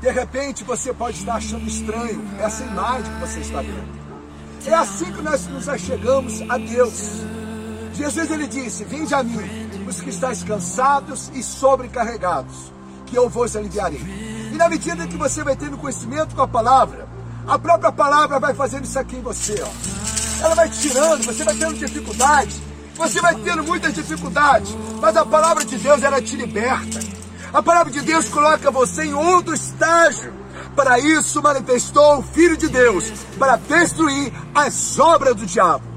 De repente você pode estar achando estranho essa imagem que você está vendo. É assim que nós nos achegamos a Deus. Jesus ele disse: Vinde a mim, os que estáis cansados e sobrecarregados, que eu vos aliviarei. E na medida que você vai tendo conhecimento com a palavra, a própria palavra vai fazendo isso aqui em você. Ó. Ela vai te tirando, você vai tendo dificuldade, você vai tendo muitas dificuldades, mas a palavra de Deus ela te liberta. A palavra de Deus coloca você em outro estágio. Para isso manifestou o Filho de Deus, para destruir as obras do diabo.